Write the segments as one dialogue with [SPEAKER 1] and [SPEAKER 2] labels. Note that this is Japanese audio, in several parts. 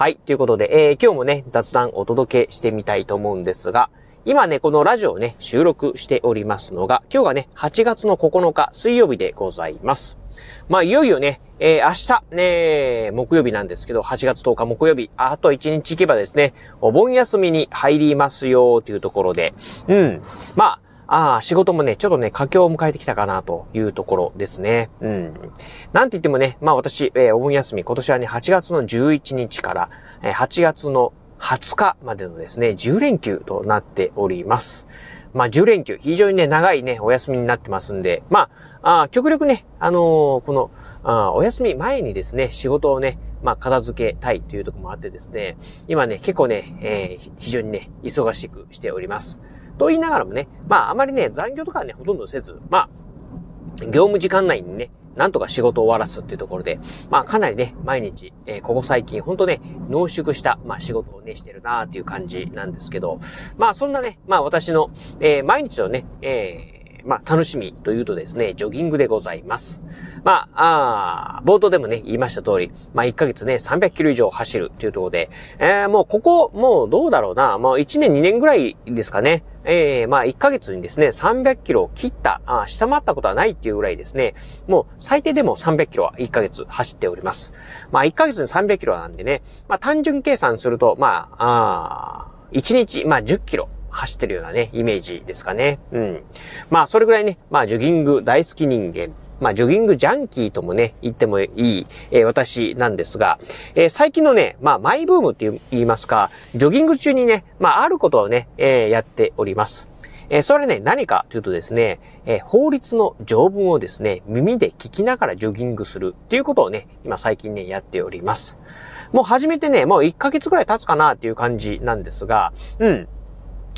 [SPEAKER 1] はい。ということで、えー、今日もね、雑談お届けしてみたいと思うんですが、今ね、このラジオをね、収録しておりますのが、今日がね、8月の9日水曜日でございます。まあ、いよいよね、えー、明日、ね、木曜日なんですけど、8月10日木曜日、あと1日行けばですね、お盆休みに入りますよ、というところで、うん。まあ、ああ、仕事もね、ちょっとね、佳境を迎えてきたかなというところですね。うん。なんて言ってもね、まあ私、えー、お盆休み、今年はね、8月の11日から、えー、8月の20日までのですね、10連休となっております。まあ、10連休、非常にね、長いね、お休みになってますんで、まあ、あ極力ね、あのー、このあ、お休み前にですね、仕事をね、まあ、片付けたいというところもあってですね、今ね、結構ね、えー、非常にね、忙しくしております。と言いながらもね、まああまりね、残業とかはね、ほとんどせず、まあ、業務時間内にね、なんとか仕事を終わらすっていうところで、まあかなりね、毎日、えー、ここ最近ほんとね、濃縮した、まあ仕事をね、してるなーっていう感じなんですけど、まあそんなね、まあ私の、えー、毎日のね、えーまあ、楽しみというとですね、ジョギングでございます。まあ、あ冒頭でもね、言いました通り、まあ、1ヶ月ね、300キロ以上走るっていうところで、えー、もうここ、もうどうだろうな、もう1年2年ぐらいですかね。えー、まあ、1ヶ月にですね、300キロを切った、あ下回ったことはないっていうぐらいですね、もう最低でも300キロは1ヶ月走っております。まあ、1ヶ月に300キロなんでね、まあ、単純計算すると、まあ、あ1日、まあ、10キロ。走ってるようなね、イメージですかね。うん。まあ、それぐらいね、まあ、ジョギング大好き人間。まあ、ジョギングジャンキーともね、言ってもいい、えー、私なんですが、えー、最近のね、まあ、マイブームって言いますか、ジョギング中にね、まあ、あることをね、えー、やっております。えそれね、何かというとですね、え法律の条文をですね、耳で聞きながらジョギングするっていうことをね、今最近ね、やっております。もう始めてね、もう1ヶ月くらい経つかなっていう感じなんですが、うん。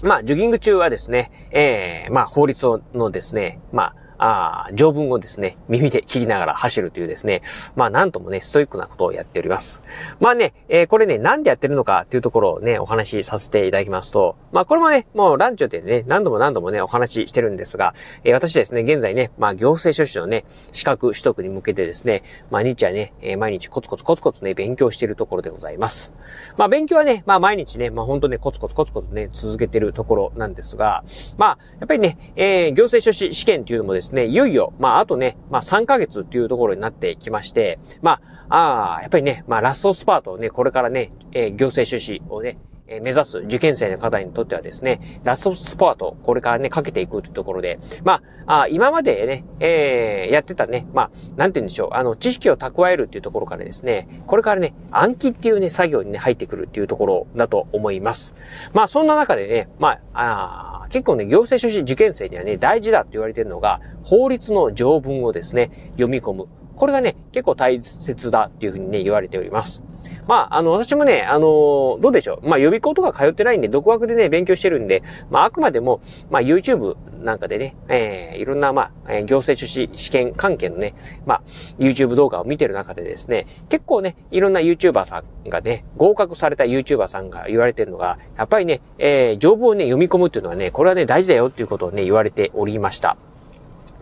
[SPEAKER 1] まあ、ジョギング中はですね、えー、まあ、法律のですね、まあ、あ条文をですね、耳で聞きながら走るというですね、まあなんともね、ストイックなことをやっております。まあね、えー、これね、なんでやってるのかっていうところをね、お話しさせていただきますと、まあこれもね、もうランチョでね、何度も何度もね、お話ししてるんですが、えー、私ですね、現在ね、まあ行政書士のね、資格取得に向けてですね、毎日はね、えー、毎日コツコツコツコツね、勉強しているところでございます。まあ勉強はね、まあ毎日ね、まあ本当ね、コツコツコツコツね、続けてるところなんですが、まあ、やっぱりね、えー、行政書士試験っていうのもですね、ですね、いよいよ、まあ、あとね、まあ、3ヶ月っていうところになってきまして、まあ、ああ、やっぱりね、まあ、ラストスパートをね、これからね、えー、行政書士をね、え目指す受験生の方にとってはですね、ラストスパート、これからね、かけていくというところで、まあ、あ今までね、えー、やってたね、まあ、なんて言うんでしょう、あの、知識を蓄えるっていうところからですね、これからね、暗記っていうね、作業にね、入ってくるっていうところだと思います。まあ、そんな中でね、まあ、あ結構ね、行政書士受験生にはね、大事だって言われてるのが、法律の条文をですね、読み込む。これがね、結構大切だっていうふうにね、言われております。まあ、あの、私もね、あの、どうでしょう。まあ、予備校とか通ってないんで、独学でね、勉強してるんで、まあ、あくまでも、まあ、YouTube なんかでね、えー、いろんな、まあ、行政書士試験関係のね、まあ、YouTube 動画を見てる中でですね、結構ね、いろんな YouTuber さんがね、合格された YouTuber さんが言われてるのが、やっぱりね、えー、条文をね、読み込むっていうのはね、これはね、大事だよっていうことをね、言われておりました。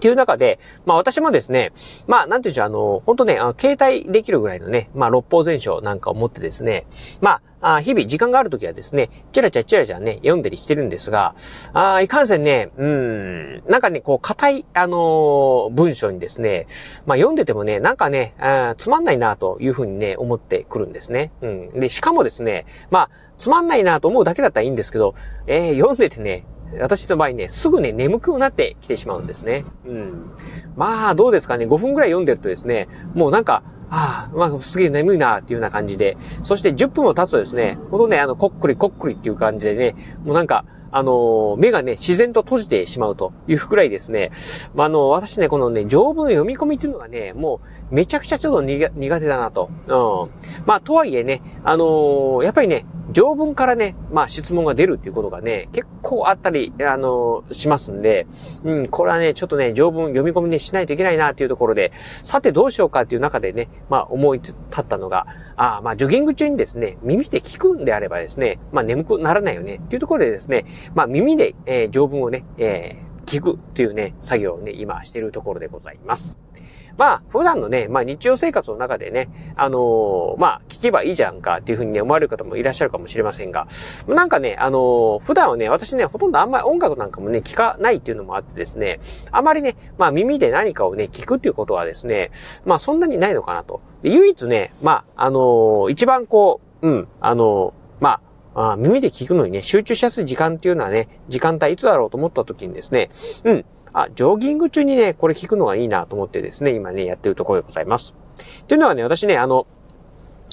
[SPEAKER 1] っていう中で、まあ私もですね、まあなんていうんでしょう、あの、本当ね、携帯できるぐらいのね、まあ六法全書なんかを持ってですね、まあ、日々時間があるときはですね、チラチラチラチラね、読んだりしてるんですが、あいかんせんね、うん、なんかね、こう、硬い、あのー、文章にですね、まあ読んでてもね、なんかね、あつまんないなというふうにね、思ってくるんですね。うん。で、しかもですね、まあ、つまんないなと思うだけだったらいいんですけど、えー、読んでてね、私の場合ね、すぐね、眠くなってきてしまうんですね。うん。まあ、どうですかね、5分くらい読んでるとですね、もうなんか、ああ、まあ、すげえ眠いなっていうような感じで、そして10分も経つとですね、ほんとね、あの、こっくりこっくりっていう感じでね、もうなんか、あの、目がね、自然と閉じてしまうというくらいですね、まあ、あの、私ね、このね、条文読み込みっていうのがね、もう、めちゃくちゃちょっと苦手だなと。うん。まあ、とはいえね、あのー、やっぱりね、条文からね、まあ質問が出るっていうことがね、結構あったり、あの、しますんで、うん、これはね、ちょっとね、条文読み込みね、しないといけないなっていうところで、さてどうしようかっていう中でね、まあ思い立ったのが、あ、まあジョギング中にですね、耳で聞くんであればですね、まあ眠くならないよねっていうところでですね、まあ耳で、えー、条文をね、えー、聞くっていうね、作業をね、今しているところでございます。まあ、普段のね、まあ日常生活の中でね、あのー、まあ、聞けばいいじゃんかっていうふうにね、思われる方もいらっしゃるかもしれませんが、なんかね、あのー、普段はね、私ね、ほとんどあんまり音楽なんかもね、聞かないっていうのもあってですね、あまりね、まあ耳で何かをね、聞くっていうことはですね、まあそんなにないのかなと。で唯一ね、まあ、あのー、一番こう、うん、あのまあ、あ耳で聞くのにね、集中しやすい時間っていうのはね、時間帯いつだろうと思った時にですね、うん、あ、ジョギング中にね、これ聞くのがいいなと思ってですね、今ね、やってるところでございます。というのはね、私ね、あの、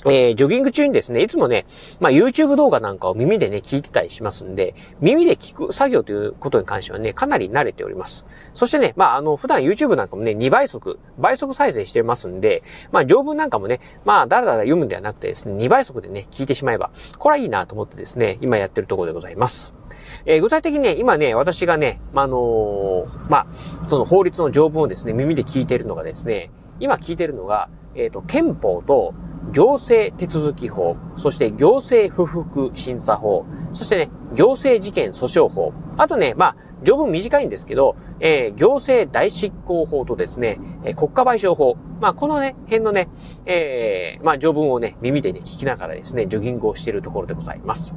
[SPEAKER 1] えー、ジョギング中にですね、いつもね、まあ YouTube 動画なんかを耳でね、聞いてたりしますんで、耳で聞く作業ということに関してはね、かなり慣れております。そしてね、まああの、普段 YouTube なんかもね、2倍速、倍速再生してますんで、まあ条文なんかもね、まあだらだら読むんではなくてですね、2倍速でね、聞いてしまえば、これはいいなと思ってですね、今やってるところでございます。えー、具体的にね、今ね、私がね、まあのー、まあ、その法律の条文をですね、耳で聞いてるのがですね、今聞いてるのが、えっ、ー、と、憲法と行政手続法、そして行政不服審査法、そしてね、行政事件訴訟法、あとね、まあ、条文短いんですけど、えー、行政代執行法とですね、えー、国家賠償法、まあ、このね、辺のね、えー、まあ、条文をね、耳でね、聞きながらですね、ジョギングをしているところでございます。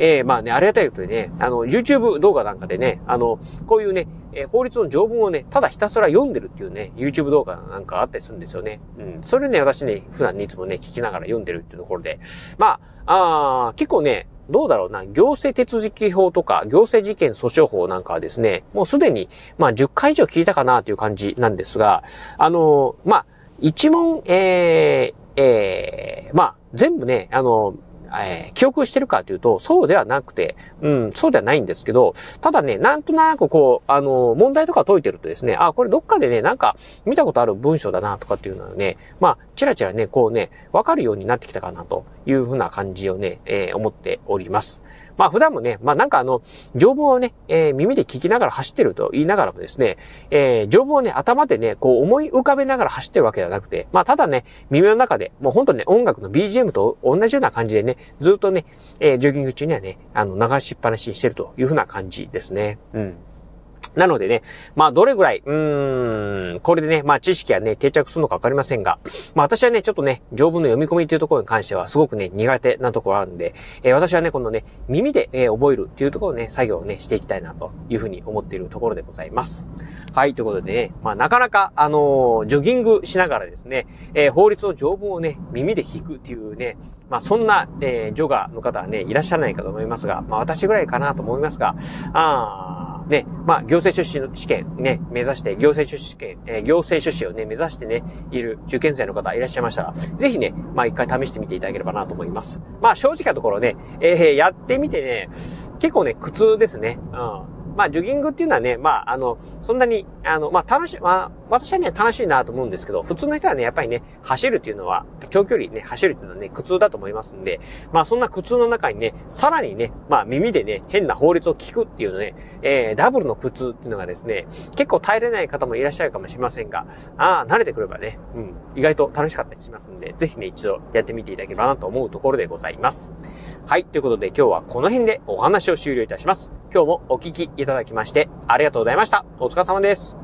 [SPEAKER 1] えー、まあね、ありがたいことでね、あの、YouTube 動画なんかでね、あの、こういうね、えー、法律の条文をね、ただひたすら読んでるっていうね、YouTube 動画なんかあったりするんですよね。うん。それね、私ね、普段にいつもね、聞きながら読んでるっていうところで、まあ、あ結構ね、どうだろうな、行政手続き法とか、行政事件訴訟法なんかはですね、もうすでに、まあ、10回以上聞いたかなという感じなんですが、あのまあ、一問、えー、えー、まあ、全部ね、あのえー、記憶してるかというと、そうではなくて、うん、そうではないんですけど、ただね、なんとなくこう、あの、問題とか解いてるとですね、あ、これどっかでね、なんか見たことある文章だなとかっていうのはね、まあ、ちらちらね、こうね、わかるようになってきたかなというふうな感じをね、えー、思っております。まあ普段もね、まあなんかあの、条文をね、えー、耳で聞きながら走ってると言いながらもですね、えー、条文をね、頭でね、こう思い浮かべながら走ってるわけではなくて、まあただね、耳の中で、もうほんとね、音楽の BGM と同じような感じでね、ずっとね、えー、ジョギング中にはね、あの、流しっぱなしにしてるというふうな感じですね。うん。なのでね、まあどれぐらい、うーん、これでね、まあ知識はね、定着するのかわかりませんが、まあ私はね、ちょっとね、条文の読み込みっていうところに関してはすごくね、苦手なところあるんで、えー、私はね、このね、耳で、えー、覚えるっていうところをね、作業をね、していきたいなというふうに思っているところでございます。はい、ということでね、まあなかなか、あのー、ジョギングしながらですね、え、法律の条文をね、耳で聞くっていうね、まあそんな、え、ジョガーの方はね、いらっしゃらないかと思いますが、まあ私ぐらいかなと思いますが、あね、まあ、行政出資の試験ね、目指して、行政出資試験、えー、行政出資をね、目指してね、いる受験生の方いらっしゃいましたら、ぜひね、まあ一回試してみていただければなと思います。まあ正直なところね、えー、やってみてね、結構ね、苦痛ですね。うん。まあ、ジョギングっていうのはね、まあ、あの、そんなに、あの、まあ、楽し、まあ、私はね、楽しいなと思うんですけど、普通の人はね、やっぱりね、走るっていうのは、長距離ね、走るっていうのはね、苦痛だと思いますんで、まあ、そんな苦痛の中にね、さらにね、まあ、耳でね、変な法律を聞くっていうのね、えー、ダブルの苦痛っていうのがですね、結構耐えれない方もいらっしゃるかもしれませんが、ああ、慣れてくればね、うん、意外と楽しかったりしますんで、ぜひね、一度やってみていただければなと思うところでございます。はい、ということで今日はこの辺でお話を終了いたします。今日もお聞きいただきまして、ありがとうございました。お疲れ様です。